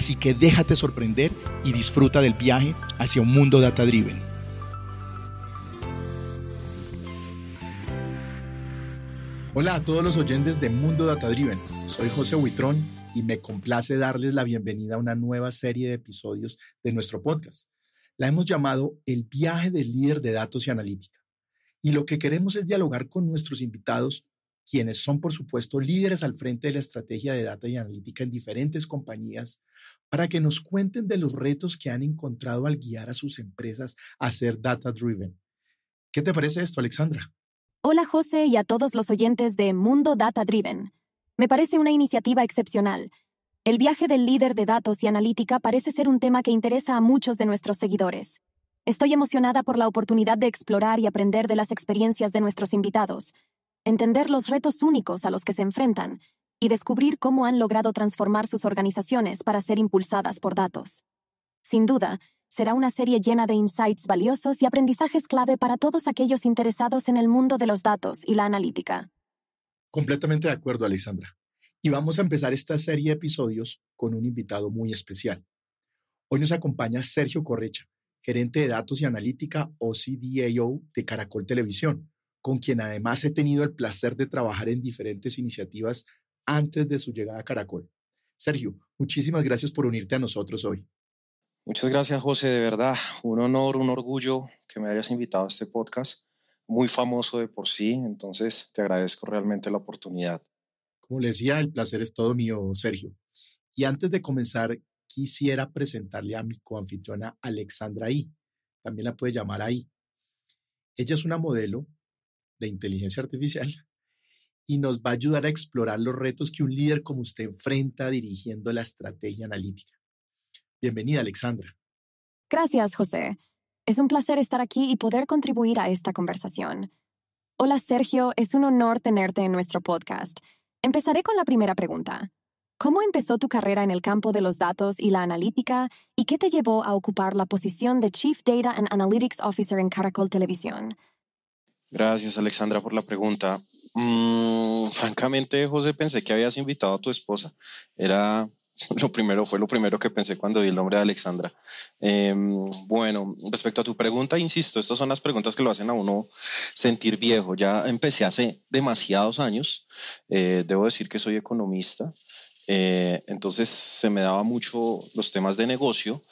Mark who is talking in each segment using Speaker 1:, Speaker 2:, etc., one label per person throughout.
Speaker 1: Así que déjate sorprender y disfruta del viaje hacia un mundo data driven. Hola a todos los oyentes de Mundo Data Driven. Soy José Huitrón y me complace darles la bienvenida a una nueva serie de episodios de nuestro podcast. La hemos llamado El viaje del líder de datos y analítica. Y lo que queremos es dialogar con nuestros invitados quienes son, por supuesto, líderes al frente de la estrategia de data y analítica en diferentes compañías, para que nos cuenten de los retos que han encontrado al guiar a sus empresas a ser data driven. ¿Qué te parece esto, Alexandra?
Speaker 2: Hola, José, y a todos los oyentes de Mundo Data Driven. Me parece una iniciativa excepcional. El viaje del líder de datos y analítica parece ser un tema que interesa a muchos de nuestros seguidores. Estoy emocionada por la oportunidad de explorar y aprender de las experiencias de nuestros invitados, entender los retos únicos a los que se enfrentan y descubrir cómo han logrado transformar sus organizaciones para ser impulsadas por datos. Sin duda, será una serie llena de insights valiosos y aprendizajes clave para todos aquellos interesados en el mundo de los datos y la analítica.
Speaker 1: Completamente de acuerdo, Alexandra. Y vamos a empezar esta serie de episodios con un invitado muy especial. Hoy nos acompaña Sergio Correcha, gerente de datos y analítica OCDAO de Caracol Televisión, con quien además he tenido el placer de trabajar en diferentes iniciativas antes de su llegada a Caracol. Sergio, muchísimas gracias por unirte a nosotros hoy.
Speaker 3: Muchas gracias, José. De verdad, un honor, un orgullo que me hayas invitado a este podcast, muy famoso de por sí. Entonces, te agradezco realmente la oportunidad.
Speaker 1: Como le decía, el placer es todo mío, Sergio. Y antes de comenzar, quisiera presentarle a mi coanfitriona Alexandra I. También la puede llamar ahí. Ella es una modelo de inteligencia artificial y nos va a ayudar a explorar los retos que un líder como usted enfrenta dirigiendo la estrategia analítica. Bienvenida, Alexandra.
Speaker 2: Gracias, José. Es un placer estar aquí y poder contribuir a esta conversación. Hola, Sergio. Es un honor tenerte en nuestro podcast. Empezaré con la primera pregunta. ¿Cómo empezó tu carrera en el campo de los datos y la analítica y qué te llevó a ocupar la posición de Chief Data and Analytics Officer en Caracol Televisión?
Speaker 3: Gracias, Alexandra, por la pregunta. Mm, francamente, José, pensé que habías invitado a tu esposa. Era lo primero, fue lo primero que pensé cuando vi el nombre de Alexandra. Em, bueno, respecto a tu pregunta, insisto, estas son las preguntas que lo hacen a uno sentir viejo. Ya empecé hace demasiados años. Eh, debo decir que soy economista. Eh, entonces se me daba mucho los temas de negocio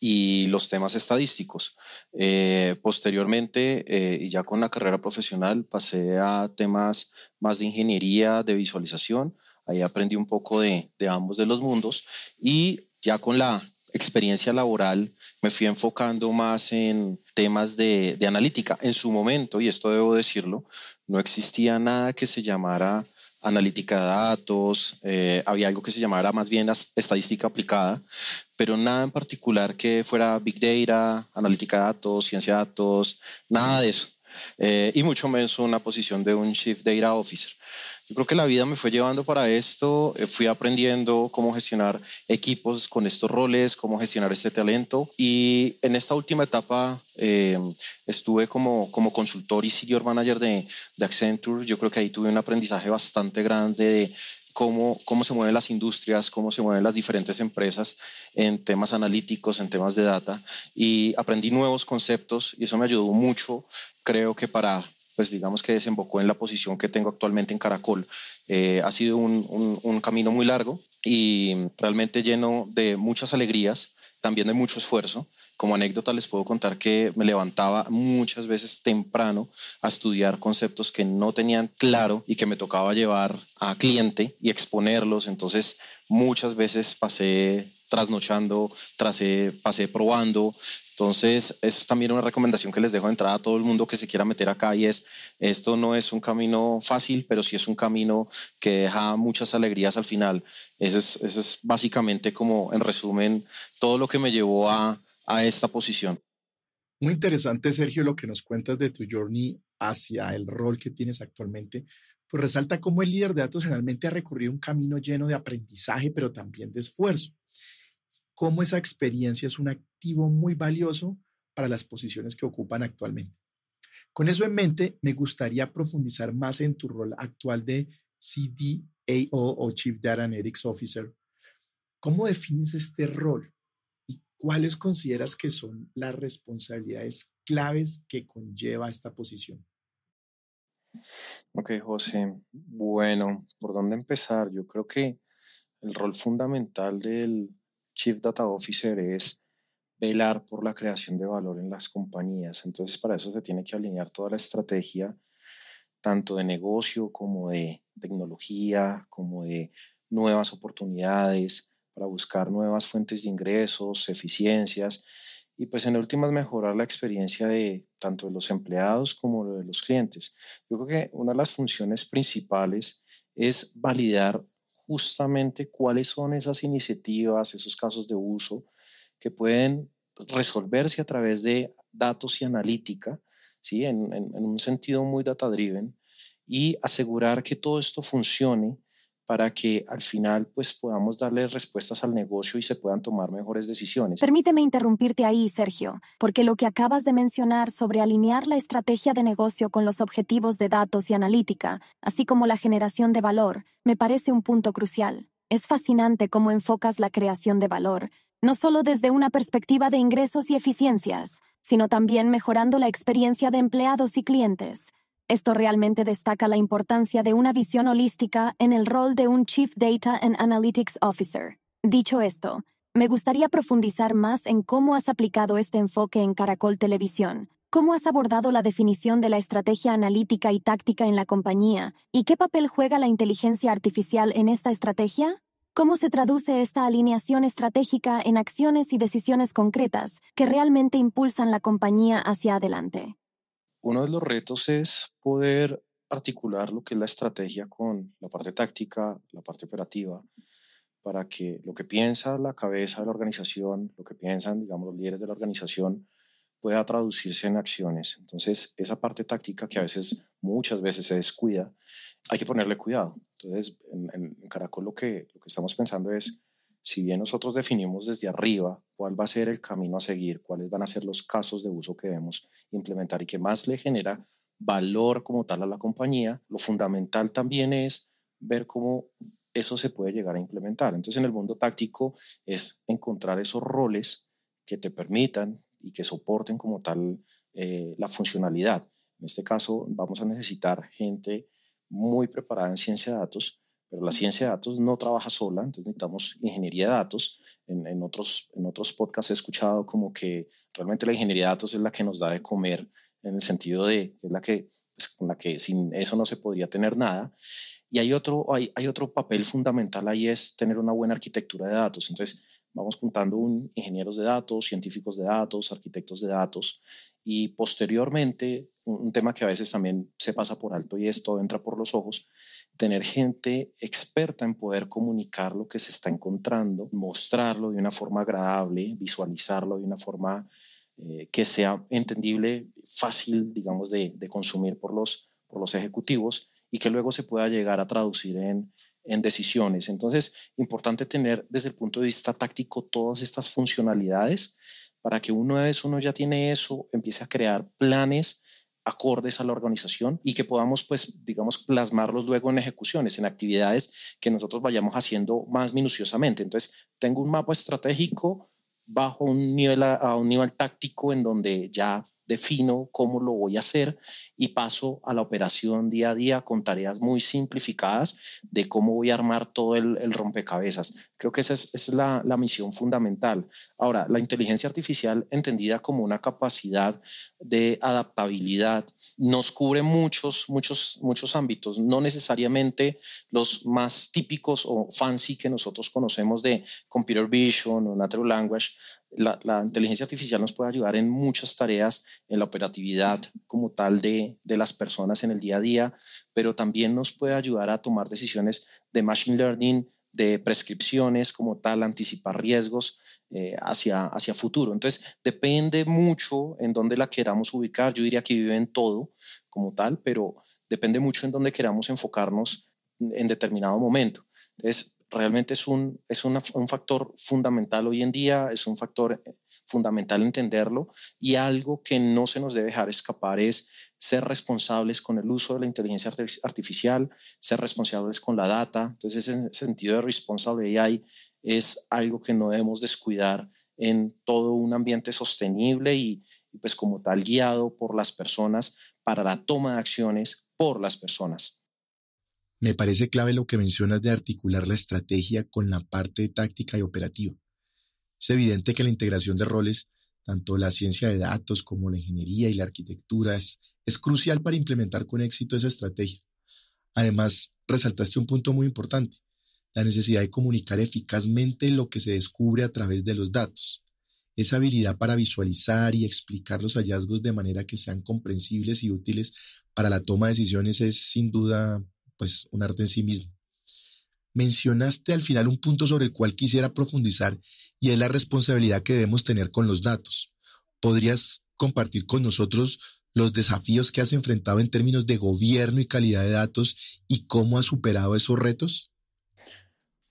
Speaker 3: y los temas estadísticos. Eh, posteriormente, eh, y ya con la carrera profesional, pasé a temas más de ingeniería, de visualización. Ahí aprendí un poco de, de ambos de los mundos y ya con la experiencia laboral me fui enfocando más en temas de, de, analítica. En su momento, y esto debo decirlo, no existía nada que se llamara analítica de datos, eh, había algo que se llamara más bien estadística aplicada, pero nada en particular que fuera Big Data, analítica de datos, ciencia de datos, nada de eso. Eh, y mucho menos una posición de un Chief Data Officer. Yo creo que la vida me fue llevando para esto, eh, fui aprendiendo cómo gestionar equipos con estos roles, cómo gestionar este talento y en esta última etapa eh, estuve como, como consultor y senior manager de, de Accenture. Yo creo que ahí tuve un aprendizaje bastante grande de cómo, cómo se mueven las industrias, cómo se mueven las diferentes empresas en temas analíticos, en temas de data y aprendí nuevos conceptos y eso me ayudó mucho, creo que para pues digamos que desembocó en la posición que tengo actualmente en Caracol. Eh, ha sido un, un, camino muy largo y realmente lleno de muchas alegrías, también de mucho esfuerzo. Como anécdota les puedo contar que me levantaba muchas veces temprano a estudiar conceptos que no tenían claro y que me tocaba llevar a cliente y exponerlos. Entonces muchas veces pasé trasnochando, pasé probando, entonces, es también una recomendación que les dejo de entrada a todo el mundo que se quiera meter acá y es, esto no es un camino fácil, pero sí es un camino que deja muchas alegrías al final. Eso es, básicamente como, en resumen, todo lo que me llevó a, esta posición.
Speaker 1: Muy interesante, Sergio, lo que nos cuentas de tu journey hacia el rol que tienes actualmente, pues resalta cómo el líder de datos generalmente ha recorrido un camino lleno de aprendizaje, pero también de esfuerzo. Cómo esa experiencia es un activo muy valioso para las posiciones que ocupan actualmente. Con eso en mente, me gustaría profundizar más en tu rol actual de CDAO o Chief Data Analytics Officer. ¿Cómo defines este rol? ¿Cuáles consideras que son las responsabilidades claves que conlleva esta posición?
Speaker 3: Ok, José. Bueno, ¿por dónde empezar? Yo creo que el rol fundamental del Chief Data Officer es velar por la creación de valor en las compañías. Entonces, para eso se tiene que alinear toda la estrategia, tanto de negocio como de tecnología, como de nuevas oportunidades, para buscar nuevas fuentes de ingresos, eficiencias y pues en últimas mejorar la experiencia de tanto de los empleados como de los clientes. Yo creo que una de las funciones principales es validar justamente cuáles son esas iniciativas, esos casos de uso que pueden resolverse a través de datos y analítica, ¿sí? en, en un sentido muy data-driven, y asegurar que todo esto funcione para que al final pues podamos darle respuestas al negocio y se puedan tomar mejores decisiones.
Speaker 2: Permíteme interrumpirte ahí, Sergio, porque lo que acabas de mencionar sobre alinear la estrategia de negocio con los objetivos de datos y analítica, así como la generación de valor, me parece un punto crucial. Es fascinante cómo enfocas la creación de valor, no solo desde una perspectiva de ingresos y eficiencias, sino también mejorando la experiencia de empleados y clientes. Esto realmente destaca la importancia de una visión holística en el rol de un Chief Data and Analytics Officer. Dicho esto, me gustaría profundizar más en cómo has aplicado este enfoque en Caracol Televisión, cómo has abordado la definición de la estrategia analítica y táctica en la compañía, y qué papel juega la inteligencia artificial en esta estrategia. ¿Cómo se traduce esta alineación estratégica en acciones y decisiones concretas que realmente impulsan la compañía hacia adelante?
Speaker 3: Uno de los retos es poder articular lo que es la estrategia con la parte táctica, la parte operativa, para que lo que piensa la cabeza de la organización, lo que piensan, digamos, los líderes de la organización, pueda traducirse en acciones. Entonces, esa parte táctica que a veces, muchas veces se descuida, hay que ponerle cuidado. Entonces, en, en Caracol lo que, lo que estamos pensando es si bien nosotros definimos desde arriba cuál va a ser el camino a seguir, cuáles van a ser los casos de uso que debemos implementar y que más le genera valor como tal a la compañía, lo fundamental también es ver cómo eso se puede llegar a implementar. Entonces, en el mundo táctico es encontrar esos roles que te permitan y que soporten como tal eh, la funcionalidad. En este caso, vamos a necesitar gente muy preparada en ciencia de datos pero la ciencia de datos no trabaja sola, entonces necesitamos ingeniería de datos. En, en, otros, en otros podcasts he escuchado como que realmente la ingeniería de datos es la que nos da de comer, en el sentido de que es la que, pues, con la que sin eso no se podría tener nada. Y hay otro, hay, hay otro papel fundamental ahí es tener una buena arquitectura de datos. Entonces, vamos juntando un, ingenieros de datos, científicos de datos, arquitectos de datos y posteriormente un, un, tema que a veces también se pasa por alto y esto entra por los ojos tener gente experta en poder comunicar lo que se está encontrando, mostrarlo de una forma agradable, visualizarlo de una forma eh, que sea entendible, fácil, digamos, de, de, consumir por los, por los ejecutivos y que luego se pueda llegar a traducir en, en decisiones. Entonces, importante tener desde el punto de vista táctico todas estas funcionalidades para que una vez uno ya tiene eso, empiece a crear planes acordes a la organización y que podamos, pues, digamos, plasmarlos luego en ejecuciones, en actividades que nosotros vayamos haciendo más minuciosamente. Entonces, tengo un mapa estratégico bajo un nivel a, un nivel táctico en donde ya defino cómo lo voy a hacer y paso a la operación día a día con tareas muy simplificadas de cómo voy a armar todo el, rompecabezas. Creo que esa es, esa es la, la, misión fundamental. Ahora, la inteligencia artificial entendida como una capacidad de adaptabilidad nos cubre muchos, muchos, muchos ámbitos, no necesariamente los más típicos o fancy que nosotros conocemos de computer vision o natural language, la, la, inteligencia artificial nos puede ayudar en muchas tareas, en la operatividad como tal de, de, las personas en el día a día, pero también nos puede ayudar a tomar decisiones de machine learning, de prescripciones como tal, anticipar riesgos. eh, hacia, hacia futuro. Entonces, depende mucho en dónde la queramos ubicar. Yo diría que vive en todo como tal, pero depende mucho en dónde queramos enfocarnos en determinado momento. Entonces, realmente es un, es un factor fundamental hoy en día, es un factor eh, fundamental entenderlo y algo que no se nos debe dejar escapar es ser responsables con el uso de la inteligencia artificial, ser responsables con la data. Entonces, ese sentido de responsable AI es algo que no debemos descuidar en todo un ambiente sostenible y, pues como tal guiado por las personas para la toma de acciones por las personas.
Speaker 1: Me parece clave lo que mencionas de articular la estrategia con la parte táctica y operativa. Es evidente que la integración de roles, tanto la ciencia de datos como la ingeniería y la arquitectura, es, crucial para implementar con éxito esa estrategia. Además, resaltaste un punto muy importante, la necesidad de comunicar eficazmente lo que se descubre a través de los datos. Esa habilidad para visualizar y explicar los hallazgos de manera que sean comprensibles y útiles para la toma de decisiones es sin duda pues un arte en sí mismo. Mencionaste al final un punto sobre el cual quisiera profundizar y es la responsabilidad que debemos tener con los datos. ¿Podrías compartir con nosotros los desafíos que has enfrentado en términos de gobierno y calidad de datos y cómo has superado esos retos?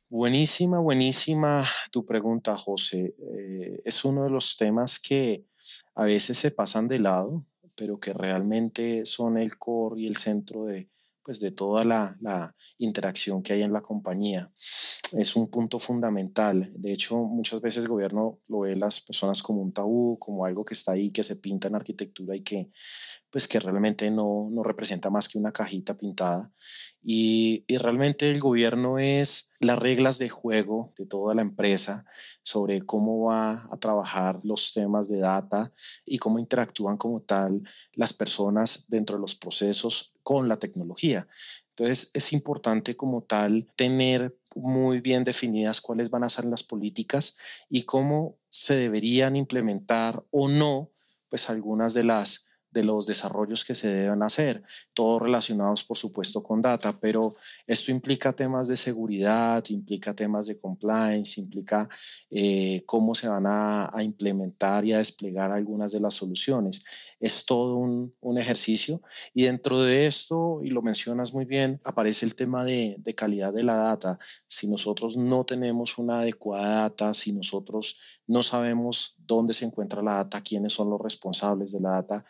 Speaker 3: Buenísima, buenísima tu pregunta, José. Eh, es uno de los temas que a veces se pasan de lado, pero que realmente son el core y el centro de, pues, de toda la, la, interacción que hay en la compañía. Es un punto fundamental. De hecho, muchas veces el gobierno lo ve las personas como un tabú, como algo que está ahí, que se pinta en arquitectura y que pues que realmente no, no representa más que una cajita pintada. Y, y, realmente el gobierno es las reglas de juego de toda la empresa sobre cómo va a trabajar los temas de data y cómo interactúan como tal las personas dentro de los procesos con la tecnología. Entonces es importante como tal tener muy bien definidas cuáles van a ser las políticas y cómo se deberían implementar o no pues algunas de las de los desarrollos que se deben hacer, todos relacionados por supuesto con data, pero esto implica temas de seguridad, implica temas de compliance, implica eh, cómo se van a, implementar y a desplegar algunas de las soluciones. Es todo un, ejercicio y dentro de esto, y lo mencionas muy bien, aparece el tema de, de calidad de la data. Si nosotros no tenemos una adecuada data, si nosotros no sabemos dónde se encuentra la data, quiénes son los responsables de la data,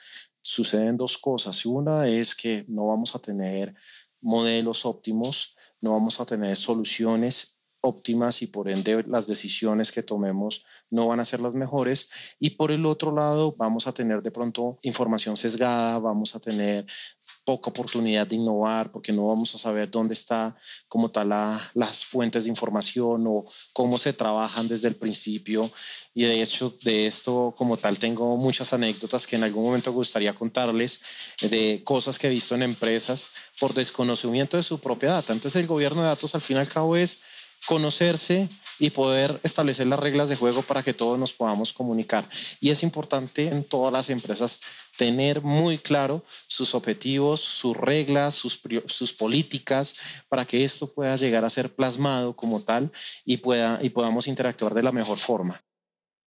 Speaker 3: suceden dos cosas. Una es que no vamos a tener modelos óptimos, no vamos a tener soluciones óptimas y por ende las decisiones que tomemos no van a ser las mejores. Y por el otro lado, vamos a tener de pronto información sesgada, vamos a tener poca oportunidad de innovar porque no vamos a saber dónde está como tal las fuentes de información o cómo se trabajan desde el principio. Y de hecho, de esto como tal, tengo muchas anécdotas que en algún momento gustaría contarles de cosas que he visto en empresas por desconocimiento de su propia data. Entonces, el gobierno de datos al fin y al cabo es conocerse y poder establecer las reglas de juego para que todos nos podamos comunicar. Y es importante en todas las empresas tener muy claro sus objetivos, sus reglas, sus, sus políticas, para que esto pueda llegar a ser plasmado como tal y, pueda, y podamos interactuar de la mejor forma.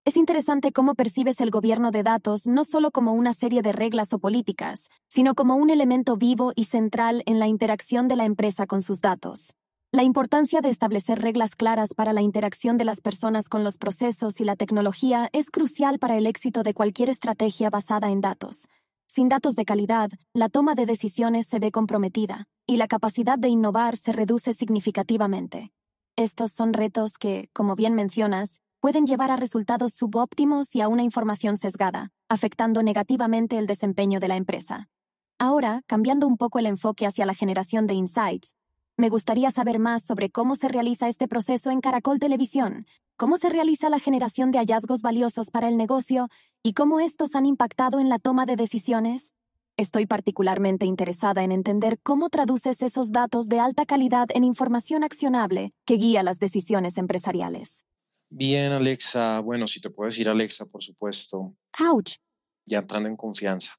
Speaker 2: Es interesante cómo percibes el gobierno de datos no solo como una serie de reglas o políticas, sino como un elemento vivo y central en la interacción de la empresa con sus datos. La importancia de establecer reglas claras para la interacción de las personas con los procesos y la tecnología es crucial para el éxito de cualquier estrategia basada en datos. Sin datos de calidad, la toma de decisiones se ve comprometida y la capacidad de innovar se reduce significativamente. Estos son retos que, como bien mencionas, pueden llevar a resultados subóptimos y a una información sesgada, afectando negativamente el desempeño de la empresa. Ahora, cambiando un poco el enfoque hacia la generación de insights, me gustaría saber más sobre cómo se realiza este proceso en Caracol Televisión, cómo se realiza la generación de hallazgos valiosos para el negocio y cómo estos han impactado en la toma de decisiones. Estoy particularmente interesada en entender cómo traduces esos datos de alta calidad en información accionable que guía las decisiones empresariales.
Speaker 3: Bien, Alexa. Bueno, si te puedo decir Alexa, por supuesto.
Speaker 2: Ouch.
Speaker 3: Ya entrando en confianza.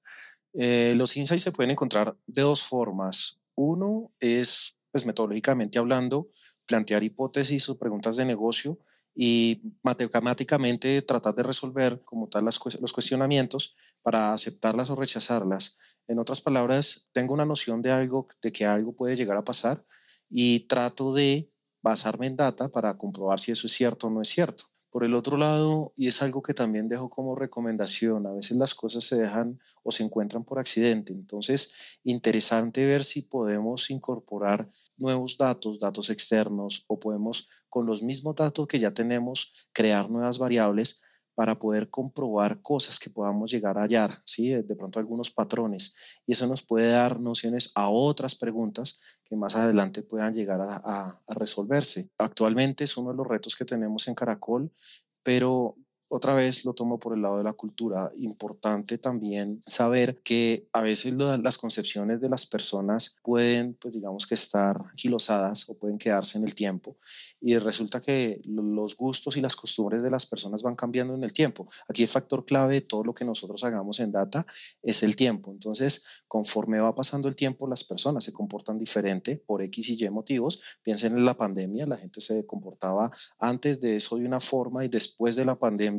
Speaker 3: Eh, los insights se pueden encontrar de dos formas. Uno es pues metodológicamente hablando, plantear hipótesis o preguntas de negocio y matemáticamente tratar de resolver como tal los cuestionamientos para aceptarlas o rechazarlas. En otras palabras, tengo una noción de algo, de que algo puede llegar a pasar y trato de basarme en data para comprobar si eso es cierto o no es cierto. Por el otro lado, y es algo que también dejo como recomendación, a veces las cosas se dejan o se encuentran por accidente. Entonces, interesante ver si podemos incorporar nuevos datos, datos externos, o podemos con los mismos datos que ya tenemos crear nuevas variables para poder comprobar cosas que podamos llegar a hallar, ¿sí? de pronto algunos patrones. Y eso nos puede dar nociones a otras preguntas que más adelante puedan llegar a, a resolverse. Actualmente es uno de los retos que tenemos en Caracol, pero otra vez lo tomo por el lado de la cultura. Importante también saber que a veces las concepciones de las personas pueden, pues digamos que estar quilosadas o pueden quedarse en el tiempo. Y resulta que los gustos y las costumbres de las personas van cambiando en el tiempo. Aquí el factor clave de todo lo que nosotros hagamos en data es el tiempo. Entonces, conforme va pasando el tiempo, las personas se comportan diferente por X y Y motivos. Piensen en la pandemia, la gente se comportaba antes de eso de una forma y después de la pandemia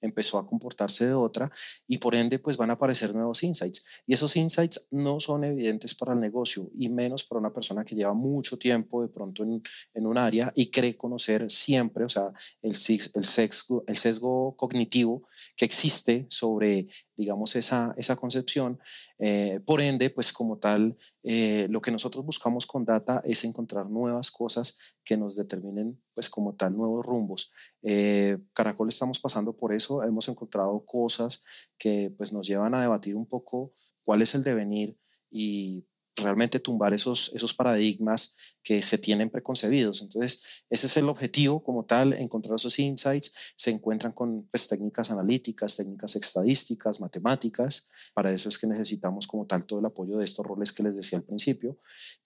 Speaker 3: empezó a comportarse de otra y por ende pues van a aparecer nuevos insights. Y esos insights no son evidentes para el negocio y menos para una persona que lleva mucho tiempo de pronto en, un área y cree conocer siempre, o sea, el, el, sesgo, el sesgo cognitivo que existe sobre digamos, esa, esa concepción. Eh, por ende, pues como tal, eh, lo que nosotros buscamos con data es encontrar nuevas cosas que nos determinen, pues como tal, nuevos rumbos. Eh, Caracol estamos pasando por eso, hemos encontrado cosas que pues nos llevan a debatir un poco cuál es el devenir y realmente tumbar esos, esos paradigmas que se tienen preconcebidos. Entonces, ese es el objetivo como tal, encontrar esos insights. Se encuentran con pues, técnicas analíticas, técnicas estadísticas, matemáticas. Para eso es que necesitamos como tal todo el apoyo de estos roles que les decía al principio.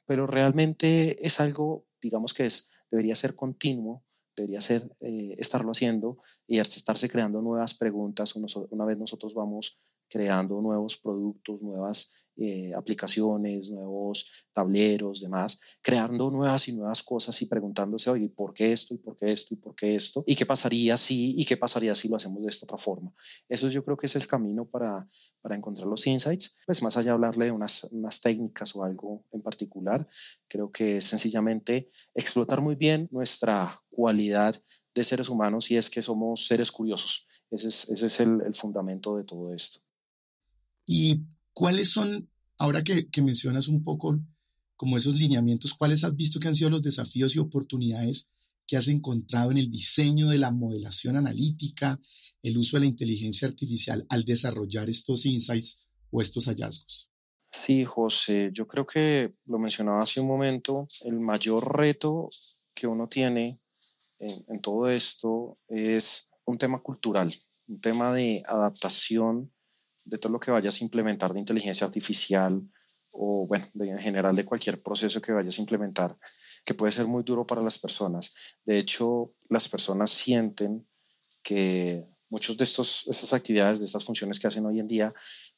Speaker 3: Pero realmente es algo, digamos que es, debería ser continuo, debería ser eh, estarlo haciendo y hasta estarse creando nuevas preguntas. una vez nosotros vamos creando nuevos productos, nuevas eh, aplicaciones, nuevos tableros, demás, creando nuevas y nuevas cosas y preguntándose, oye, ¿por qué esto? ¿Y por qué esto? ¿Y por qué esto? ¿Y qué pasaría si? ¿Y qué pasaría si lo hacemos de esta otra forma? Eso yo creo que es el camino para, para encontrar los insights. Pues más allá de hablarle de unas, unas técnicas o algo en particular, creo que es sencillamente explotar muy bien nuestra cualidad de seres humanos y es que somos seres curiosos. Ese es, ese es el, el fundamento de todo esto.
Speaker 1: Y ¿Cuáles son, ahora que, mencionas un poco como esos lineamientos, cuáles has visto que han sido los desafíos y oportunidades que has encontrado en el diseño de la modelación analítica, el uso de la inteligencia artificial al desarrollar estos insights o estos hallazgos?
Speaker 3: Sí, José, yo creo que lo mencionaba hace un momento, el mayor reto que uno tiene en, en todo esto es un tema cultural, un tema de adaptación de todo lo que vayas a implementar de inteligencia artificial o, bueno, en general de cualquier proceso que vayas a implementar, que puede ser muy duro para las personas. De hecho, las personas sienten que muchas de estos, estas actividades, de estas funciones que hacen hoy en día,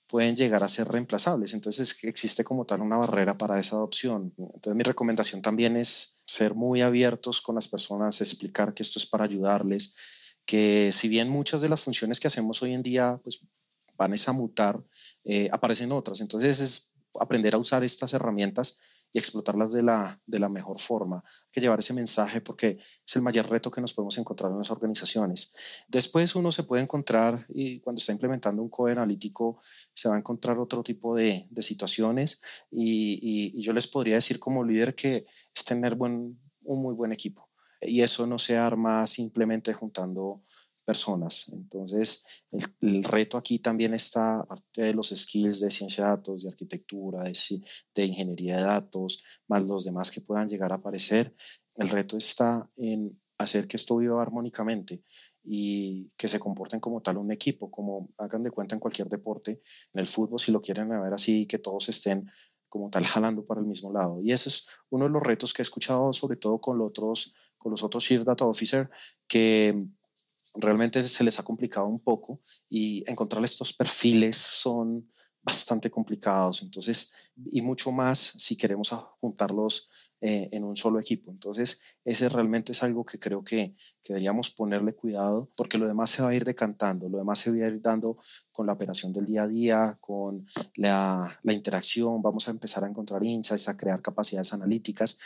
Speaker 3: pueden llegar a ser reemplazables. Entonces existe como tal una barrera para esa adopción. Entonces mi recomendación también es ser muy abiertos con las personas, explicar que esto es para ayudarles, que si bien muchas de las funciones que hacemos hoy en día pues, van a mutar, eh, aparecen otras. Entonces es aprender a usar estas herramientas y explotarlas de la, de la mejor forma. Hay que llevar ese mensaje porque es el mayor reto que nos podemos encontrar en las organizaciones. Después uno se puede encontrar, y cuando está implementando un code analítico, se va a encontrar otro tipo de, de situaciones y, y, yo les podría decir como líder que es tener buen, un muy buen equipo. Y eso no se arma simplemente juntando personas. Entonces, el, reto aquí también está, aparte de los skills de ciencia de datos, de arquitectura, de, de ingeniería de datos, más los demás que puedan llegar a aparecer, el reto está en hacer que esto viva armónicamente y que se comporten como tal un equipo, como hagan de cuenta en cualquier deporte, en el fútbol, si lo quieren ver así, que todos estén como tal jalando para el mismo lado. Y ese es uno de los retos que he escuchado, sobre todo con los otros, con los otros Chief Data Officer, que realmente se les ha complicado un poco y encontrar estos perfiles son bastante complicados. Entonces, y mucho más si queremos juntarlos eh, en un solo equipo. Entonces, ese realmente es algo que creo que, que, deberíamos ponerle cuidado porque lo demás se va a ir decantando, lo demás se va a ir dando con la operación del día a día, con la, la interacción, vamos a empezar a encontrar insights, a crear capacidades analíticas,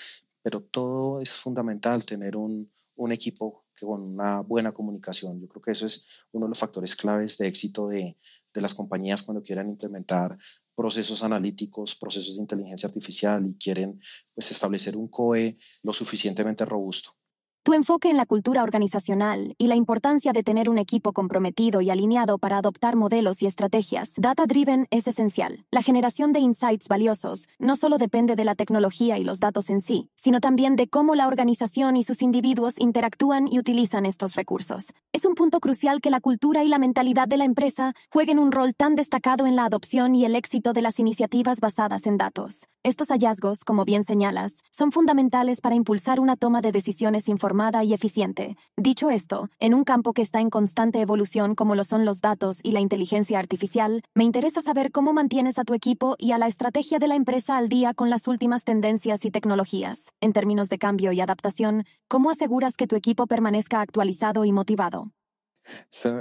Speaker 3: pero todo es fundamental tener un, un equipo con una buena comunicación. Yo creo que eso es uno de los factores claves de éxito de, de las compañías cuando quieran implementar procesos analíticos, procesos de inteligencia artificial y quieren pues, establecer un COE lo suficientemente robusto.
Speaker 2: Tu enfoque en la cultura organizacional y la importancia de tener un equipo comprometido y alineado para adoptar modelos y estrategias data-driven es esencial. La generación de insights valiosos no solo depende de la tecnología y los datos en sí, sino también de cómo la organización y sus individuos interactúan y utilizan estos recursos. Es un punto crucial que la cultura y la mentalidad de la empresa jueguen un rol tan destacado en la adopción y el éxito de las iniciativas basadas en datos. Estos hallazgos, como bien señalas, son fundamentales para impulsar una toma de decisiones informada y eficiente. Dicho esto, en un campo que está en constante evolución como lo son los datos y la inteligencia artificial, me interesa saber cómo mantienes a tu equipo y a la estrategia de la empresa al día con las últimas tendencias y tecnologías. En términos de cambio y adaptación, ¿cómo aseguras que tu equipo permanezca actualizado y motivado?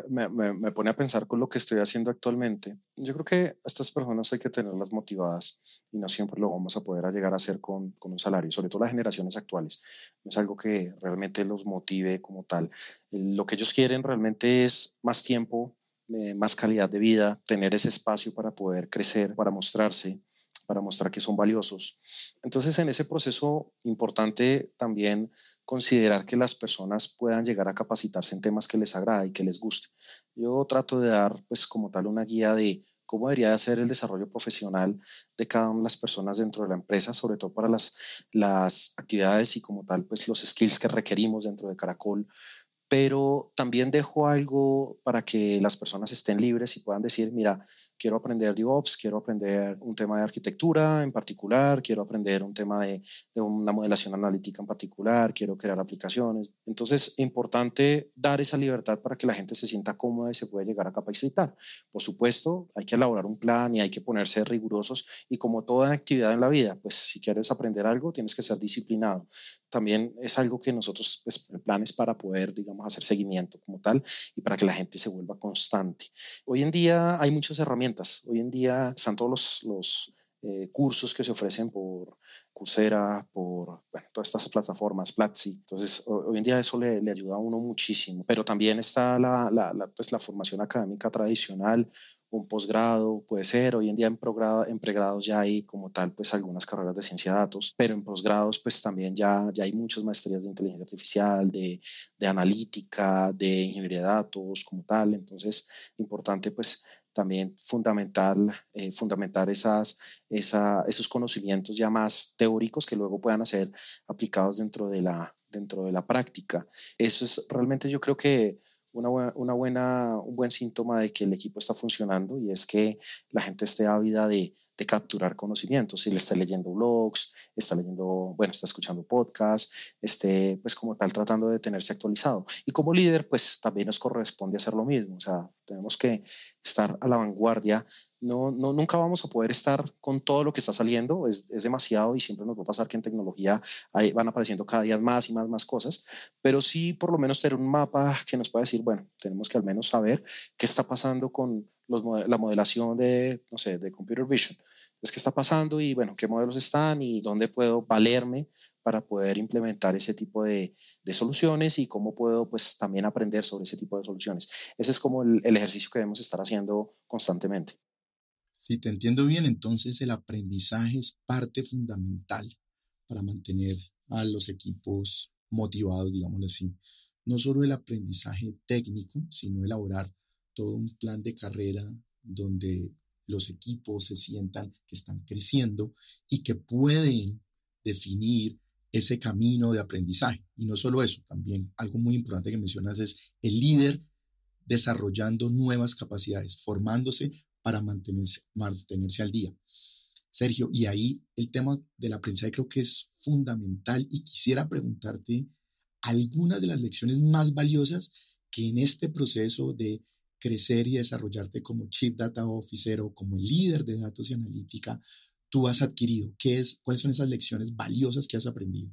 Speaker 3: me, pone a pensar con lo que estoy haciendo actualmente. Yo creo que a estas personas hay que tenerlas motivadas y no siempre lo vamos a poder llegar a hacer con, con un salario, sobre todo las generaciones actuales. No es algo que realmente los motive como tal. Lo que ellos quieren realmente es más tiempo, eh, más calidad de vida, tener ese espacio para poder crecer, para mostrarse para mostrar que son valiosos. Entonces, en ese proceso importante también considerar que las personas puedan llegar a capacitarse en temas que les agrada y que les guste. Yo trato de dar, pues, como tal, una guía de cómo debería ser el desarrollo profesional de cada una de las personas dentro de la empresa, sobre todo para las, las actividades y como tal, pues los skills que requerimos dentro de Caracol pero también dejo algo para que las personas estén libres y puedan decir, mira, quiero aprender DevOps, quiero aprender un tema de arquitectura en particular, quiero aprender un tema de, una modelación analítica en particular, quiero crear aplicaciones. Entonces, importante dar esa libertad para que la gente se sienta cómoda y se pueda llegar a capacitar. Por supuesto, hay que elaborar un plan y hay que ponerse rigurosos y como toda actividad en la vida, pues si quieres aprender algo, tienes que ser disciplinado también es algo que nosotros, pues, el plan es para poder, digamos, hacer seguimiento como tal y para que la gente se vuelva constante. Hoy en día hay muchas herramientas. Hoy en día están todos los, los eh, cursos que se ofrecen por Coursera, por todas estas plataformas, Platzi. Entonces, hoy en día eso le, ayuda a uno muchísimo. Pero también está la, la, pues, la formación académica tradicional un posgrado, puede ser, hoy en día en, en pregrados ya hay como tal pues algunas carreras de ciencia de datos, pero en posgrados pues también ya, ya hay muchas maestrías de inteligencia artificial, de, de analítica, de ingeniería de datos como tal, entonces importante pues también fundamental, eh, fundamentar esas, esa, esos conocimientos ya más teóricos que luego puedan ser aplicados dentro de la, dentro de la práctica. Eso es realmente yo creo que una, una buena, un buen síntoma de que el equipo está funcionando y es que la gente esté ávida de, de capturar conocimientos. Si le está leyendo blogs, está leyendo, bueno, está escuchando podcasts, esté pues como tal tratando de tenerse actualizado. Y como líder, pues también nos corresponde hacer lo mismo. O sea, tenemos que estar a la vanguardia no, no, nunca vamos a poder estar con todo lo que está saliendo, es, es, demasiado y siempre nos va a pasar que en tecnología van apareciendo cada día más y más, más cosas, pero sí por lo menos tener un mapa que nos pueda decir, bueno, tenemos que al menos saber qué está pasando con la modelación de, no sé, de computer vision. Es qué está pasando y bueno, qué modelos están y dónde puedo valerme para poder implementar ese tipo de, de, soluciones y cómo puedo pues también aprender sobre ese tipo de soluciones. Ese es como el, el ejercicio que debemos estar haciendo constantemente.
Speaker 1: Si te entiendo bien, entonces el aprendizaje es parte fundamental para mantener a los equipos motivados, digámoslo así. No solo el aprendizaje técnico, sino elaborar todo un plan de carrera donde los equipos se sientan que están creciendo y que pueden definir ese camino de aprendizaje. Y no solo eso, también algo muy importante que mencionas es el líder desarrollando nuevas capacidades, formándose para mantenerse, mantenerse al día. Sergio, y ahí el tema del aprendizaje creo que es fundamental y quisiera preguntarte algunas de las lecciones más valiosas que en este proceso de crecer y desarrollarte como Chief Data Officer o como líder de datos y analítica, tú has adquirido? ¿Qué es, ¿Cuáles son esas lecciones valiosas que has aprendido?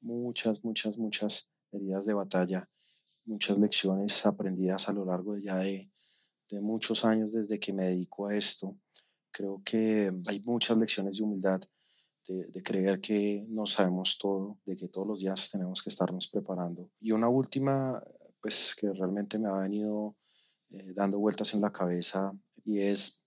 Speaker 3: Muchas, muchas, muchas heridas de batalla, muchas lecciones aprendidas a lo largo de ya de, de muchos años desde que me dedico a esto. Creo que hay muchas lecciones de humildad, de, creer que no sabemos todo, de que todos los días tenemos que estarnos preparando. Y una última, pues que realmente me ha venido eh, dando vueltas en la cabeza y es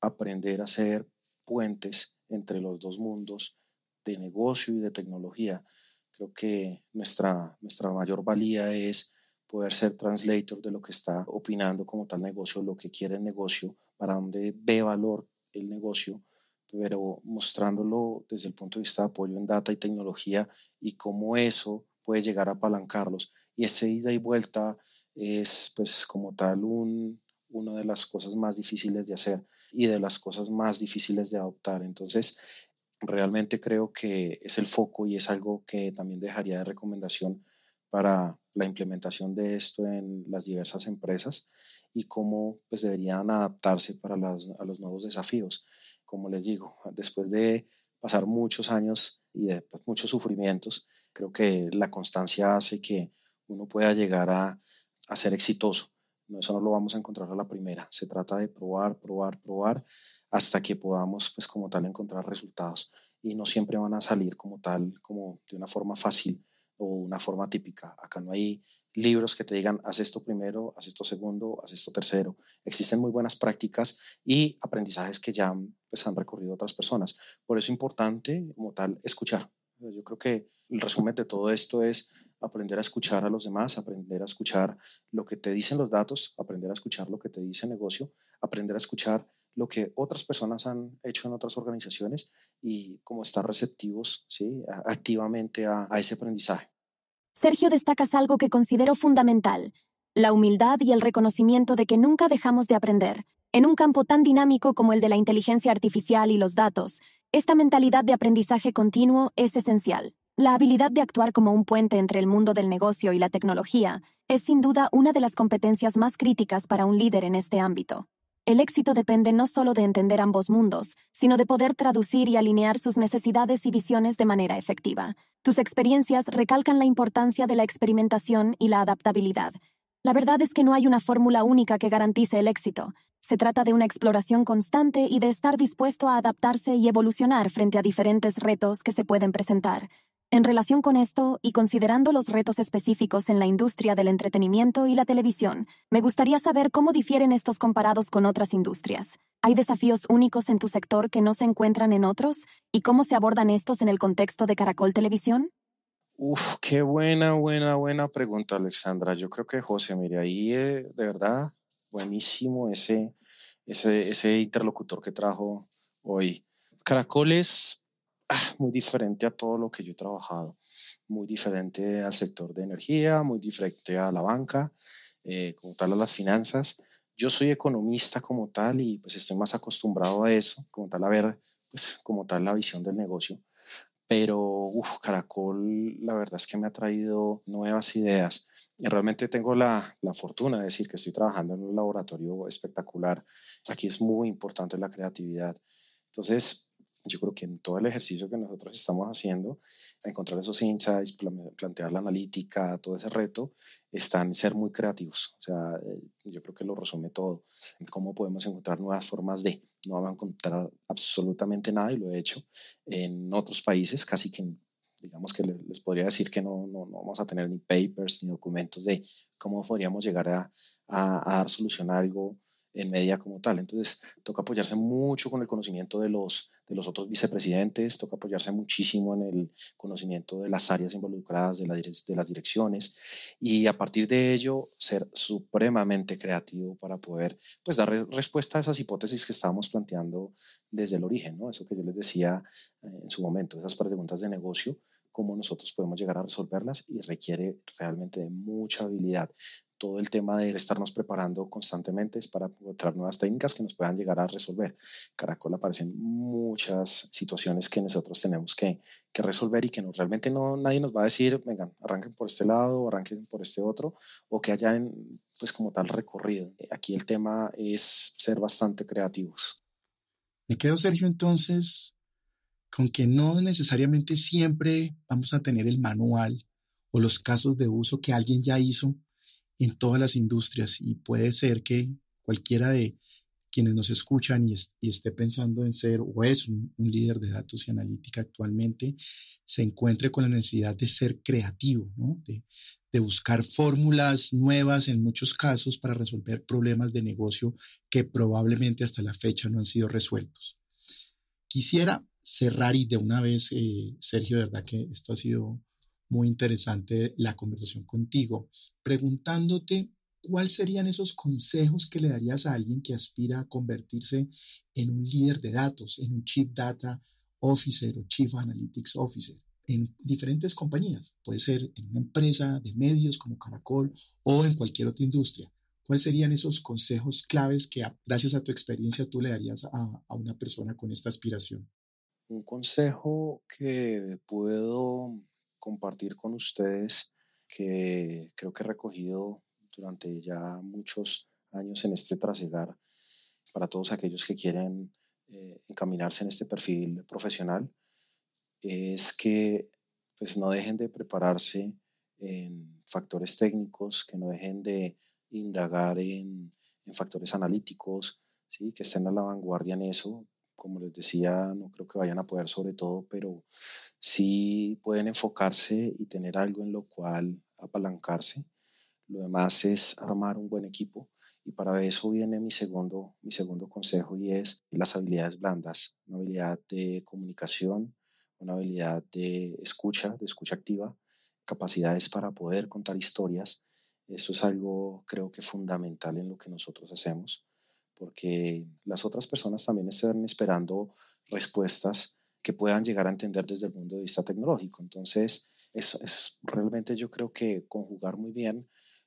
Speaker 3: aprender a hacer puentes entre los dos mundos de negocio y de tecnología. Creo que nuestra, nuestra mayor valía es poder ser translator de lo que está opinando como tal negocio, lo que quiere el negocio, para dónde ve valor el negocio, pero mostrándolo desde el punto de vista de apoyo en data y tecnología y cómo eso puede llegar a apalancarlos. Y ese ida y vuelta es pues como tal un, una de las cosas más difíciles de hacer y de las cosas más difíciles de adoptar. Entonces, realmente creo que es el foco y es algo que también dejaría de recomendación para la implementación de esto en las diversas empresas y cómo pues deberían adaptarse para a los nuevos desafíos. Como les digo, después de pasar muchos años y de pues, muchos sufrimientos, creo que la constancia hace que uno pueda llegar a, a ser exitoso eso no lo vamos a encontrar a la primera. Se trata de probar, probar, probar hasta que podamos, pues como tal, encontrar resultados. Y no siempre van a salir como tal, como de una forma fácil o una forma típica. Acá no hay libros que te digan, haz esto primero, haz esto segundo, haz esto tercero. Existen muy buenas prácticas y aprendizajes que ya pues, han recorrido otras personas. Por eso es importante, como tal, escuchar. Yo creo que el resumen de todo esto es aprender a escuchar a los demás, aprender a escuchar lo que te dicen los datos, aprender a escuchar lo que te dice el negocio, aprender a escuchar lo que otras personas han hecho en otras organizaciones y cómo estar receptivos ¿sí? activamente a, a ese aprendizaje.
Speaker 2: Sergio destacas algo que considero fundamental, la humildad y el reconocimiento de que nunca dejamos de aprender. En un campo tan dinámico como el de la inteligencia artificial y los datos, esta mentalidad de aprendizaje continuo es esencial. La habilidad de actuar como un puente entre el mundo del negocio y la tecnología es sin duda una de las competencias más críticas para un líder en este ámbito. El éxito depende no solo de entender ambos mundos, sino de poder traducir y alinear sus necesidades y visiones de manera efectiva. Tus experiencias recalcan la importancia de la experimentación y la adaptabilidad. La verdad es que no hay una fórmula única que garantice el éxito. Se trata de una exploración constante y de estar dispuesto a adaptarse y evolucionar frente a diferentes retos que se pueden presentar. En relación con esto, y considerando los retos específicos en la industria del entretenimiento y la televisión, me gustaría saber cómo difieren estos comparados con otras industrias. ¿Hay desafíos únicos en tu sector que no se encuentran en otros? ¿Y cómo se abordan estos en el contexto de Caracol Televisión?
Speaker 3: Uf, qué buena, buena, buena pregunta, Alexandra. Yo creo que José, mire, ahí eh, de verdad, buenísimo ese, ese, interlocutor que trajo hoy. Caracol es muy diferente a todo lo que yo he trabajado, muy diferente al sector de energía, muy diferente a la banca, eh, como tal a las finanzas. Yo soy economista como tal y pues estoy más acostumbrado a eso, como tal a ver pues como tal la visión del negocio. Pero uf, Caracol la verdad es que me ha traído nuevas ideas. Y realmente tengo la, la fortuna de decir que estoy trabajando en un laboratorio espectacular. Aquí es muy importante la creatividad. Entonces, yo creo que en todo el ejercicio que nosotros estamos haciendo, encontrar esos insights, plantear la analítica, todo ese reto, está en ser muy creativos. O sea, eh, yo creo que lo resume todo. Cómo podemos encontrar nuevas formas de. No vamos a encontrar absolutamente nada y lo he hecho en otros países, casi que digamos que les podría decir que no, no, no, vamos a tener ni papers ni documentos de cómo podríamos llegar a, a, a dar solución a algo en media como tal. Entonces, toca apoyarse mucho con el conocimiento de los de los otros vicepresidentes, toca apoyarse muchísimo en el conocimiento de las áreas involucradas, de, de las direcciones y a partir de ello ser supremamente creativo para poder pues, dar respuesta a esas hipótesis que estábamos planteando desde el origen, ¿no? eso que yo les decía eh, en su momento, esas preguntas de negocio, cómo nosotros podemos llegar a resolverlas y requiere realmente de mucha habilidad todo el tema de estarnos preparando constantemente es para encontrar nuevas técnicas que nos puedan llegar a resolver. Caracol aparecen muchas situaciones que nosotros tenemos que, resolver y que no, realmente no, nadie nos va a decir, vengan, arranquen por este lado, arranquen por este otro, o que hayan pues como tal recorrido. Aquí el tema es ser bastante creativos.
Speaker 1: Me quedo, Sergio, entonces, con que no necesariamente siempre vamos a tener el manual o los casos de uso que alguien ya hizo en todas las industrias y puede ser que cualquiera de quienes nos escuchan y, esté pensando en ser o es un, líder de datos y analítica actualmente, se encuentre con la necesidad de ser creativo, de, buscar fórmulas nuevas en muchos casos para resolver problemas de negocio que probablemente hasta la fecha no han sido resueltos. Quisiera cerrar y de una vez, eh, Sergio, de verdad que esto ha sido muy interesante la conversación contigo, preguntándote ¿cuáles serían esos consejos que le darías a alguien que aspira a convertirse en un líder de datos, en un Chief Data Officer o Chief Analytics Officer? en diferentes compañías, puede ser en una empresa de medios como Caracol o en cualquier otra industria. ¿Cuáles serían esos consejos claves que gracias a tu experiencia tú le darías a, a una persona con esta aspiración?
Speaker 3: Un consejo que puedo compartir con ustedes que creo que he recogido durante ya muchos años en este trasegar para todos aquellos que quieren eh, encaminarse en este perfil profesional es que pues no dejen de prepararse en factores técnicos, que no dejen de indagar en, en factores analíticos, ¿sí? que estén a la vanguardia en eso. Como les decía, no creo que vayan a poder sobre todo, pero sí pueden enfocarse y tener algo en lo cual apalancarse. Lo demás es armar un buen equipo y para eso viene mi segundo, mi segundo consejo y es las habilidades blandas, una habilidad de comunicación, una habilidad de escucha, de escucha activa, capacidades para poder contar historias. Eso es algo creo que fundamental en lo que nosotros hacemos, porque las otras personas también están esperando respuestas que puedan llegar a entender desde el punto de vista tecnológico. Entonces, es, es realmente yo creo que conjugar muy bien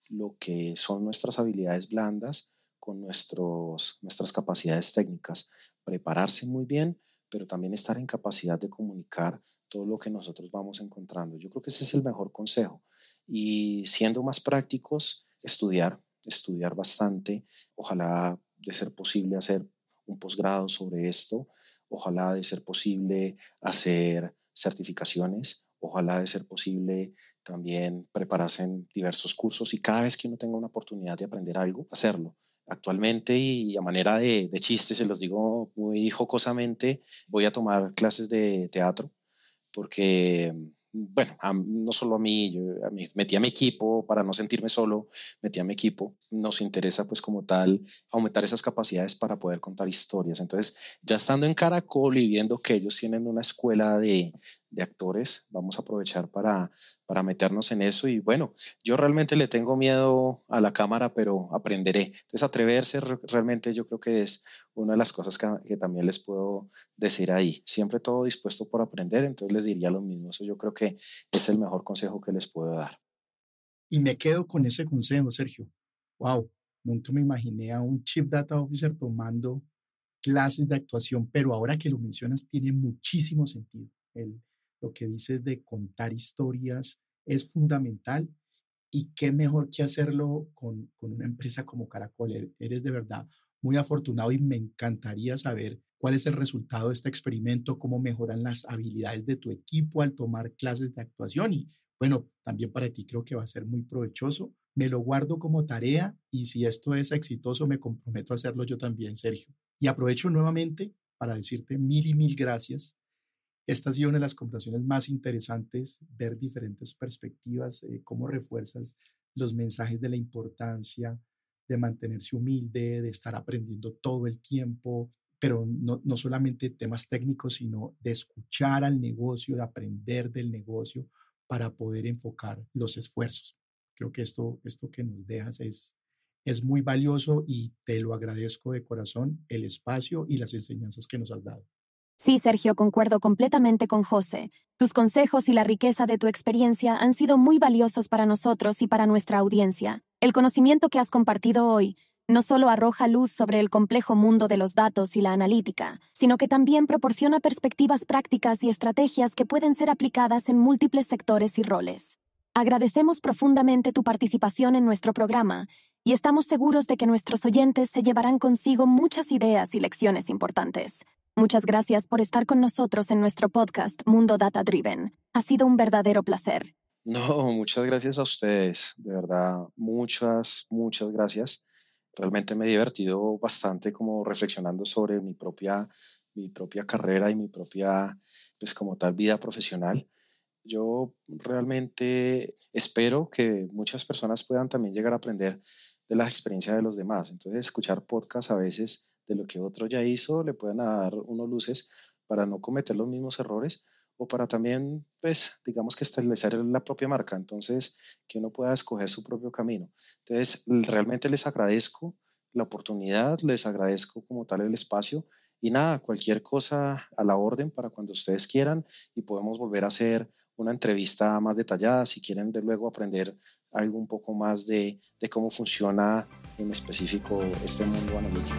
Speaker 3: lo que son nuestras habilidades blandas con nuestros, nuestras capacidades técnicas, prepararse muy bien, pero también estar en capacidad de comunicar todo lo que nosotros vamos encontrando. Yo creo que ese es el mejor consejo. Y siendo más prácticos, estudiar, estudiar bastante, ojalá de ser posible hacer un posgrado sobre esto, ojalá de ser posible hacer certificaciones, ojalá de ser posible también prepararse en diversos cursos y cada vez que uno tenga una oportunidad de aprender algo, hacerlo. Actualmente y a manera de, de chiste, se los digo muy jocosamente, voy a tomar clases de teatro porque bueno, no solo a mí, yo metí a mi equipo para no sentirme solo, metí a mi equipo. Nos interesa pues como tal aumentar esas capacidades para poder contar historias. Entonces, ya estando en Caracol y viendo que ellos tienen una escuela de, de actores, vamos a aprovechar para, para meternos en eso. Y bueno, yo realmente le tengo miedo a la cámara, pero aprenderé. Entonces, atreverse realmente yo creo que es una de las cosas que, también les puedo decir ahí. Siempre todo dispuesto por aprender, entonces les diría lo mismo. Eso yo creo que es el mejor consejo que les puedo dar.
Speaker 1: Y me quedo con ese consejo, Sergio. Wow, nunca me imaginé a un Chief Data Officer tomando clases de actuación, pero ahora que lo mencionas tiene muchísimo sentido. El, lo que dices de contar historias es fundamental y qué mejor que hacerlo con, con una empresa como Caracol. E-, eres de verdad muy afortunado y me encantaría saber cuál es el resultado de este experimento, cómo mejoran las habilidades de tu equipo al tomar clases de actuación y bueno, también para ti creo que va a ser muy provechoso. Me lo guardo como tarea y si esto es exitoso me comprometo a hacerlo yo también, Sergio. Y aprovecho nuevamente para decirte mil y mil gracias. Esta ha sido una de las conversaciones más interesantes, ver diferentes perspectivas, eh, cómo refuerzas los mensajes de la importancia de mantenerse humilde, de estar aprendiendo todo el tiempo, pero no, no solamente temas técnicos, sino de escuchar al negocio, de aprender del negocio para poder enfocar los esfuerzos. Creo que esto, esto que nos dejas es, es muy valioso y te lo agradezco de corazón, el espacio y las enseñanzas que nos has dado.
Speaker 2: Sí, Sergio, concuerdo completamente con José. Tus consejos y la riqueza de tu experiencia han sido muy valiosos para nosotros y para nuestra audiencia. El conocimiento que has compartido hoy no solo arroja luz sobre el complejo mundo de los datos y la analítica, sino que también proporciona perspectivas prácticas y estrategias que pueden ser aplicadas en múltiples sectores y roles. Agradecemos profundamente tu participación en nuestro programa y estamos seguros de que nuestros oyentes se llevarán consigo muchas ideas y lecciones importantes. Muchas gracias por estar con nosotros en nuestro podcast Mundo Data Driven. Ha sido un verdadero placer.
Speaker 3: No, muchas gracias a ustedes, de verdad, muchas, muchas gracias. Realmente me he divertido bastante como reflexionando sobre mi propia, mi propia carrera y mi propia, pues como tal, vida profesional. Yo realmente espero que muchas personas puedan también llegar a aprender de las experiencias de los demás. Entonces, escuchar podcasts a veces de lo que otro ya hizo le pueden dar unos luces para no cometer los mismos errores o para también, pues, digamos que establecer la propia marca. Entonces, que uno pueda escoger su propio camino. Entonces, realmente les agradezco la oportunidad, les agradezco como tal el espacio y nada, cualquier cosa a la orden para cuando ustedes quieran y podemos volver a hacer una entrevista más detallada si quieren de luego aprender algo un poco más de, de cómo funciona en específico este mundo analítico.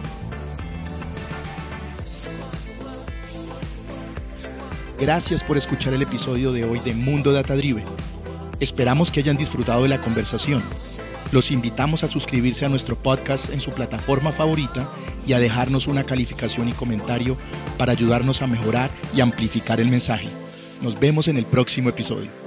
Speaker 1: Gracias por escuchar el episodio de hoy de Mundo Data Driven. Esperamos que hayan disfrutado de la conversación. Los invitamos a suscribirse a nuestro podcast en su plataforma favorita y a dejarnos una calificación y comentario para ayudarnos a mejorar y amplificar el mensaje. Nos vemos en el próximo episodio.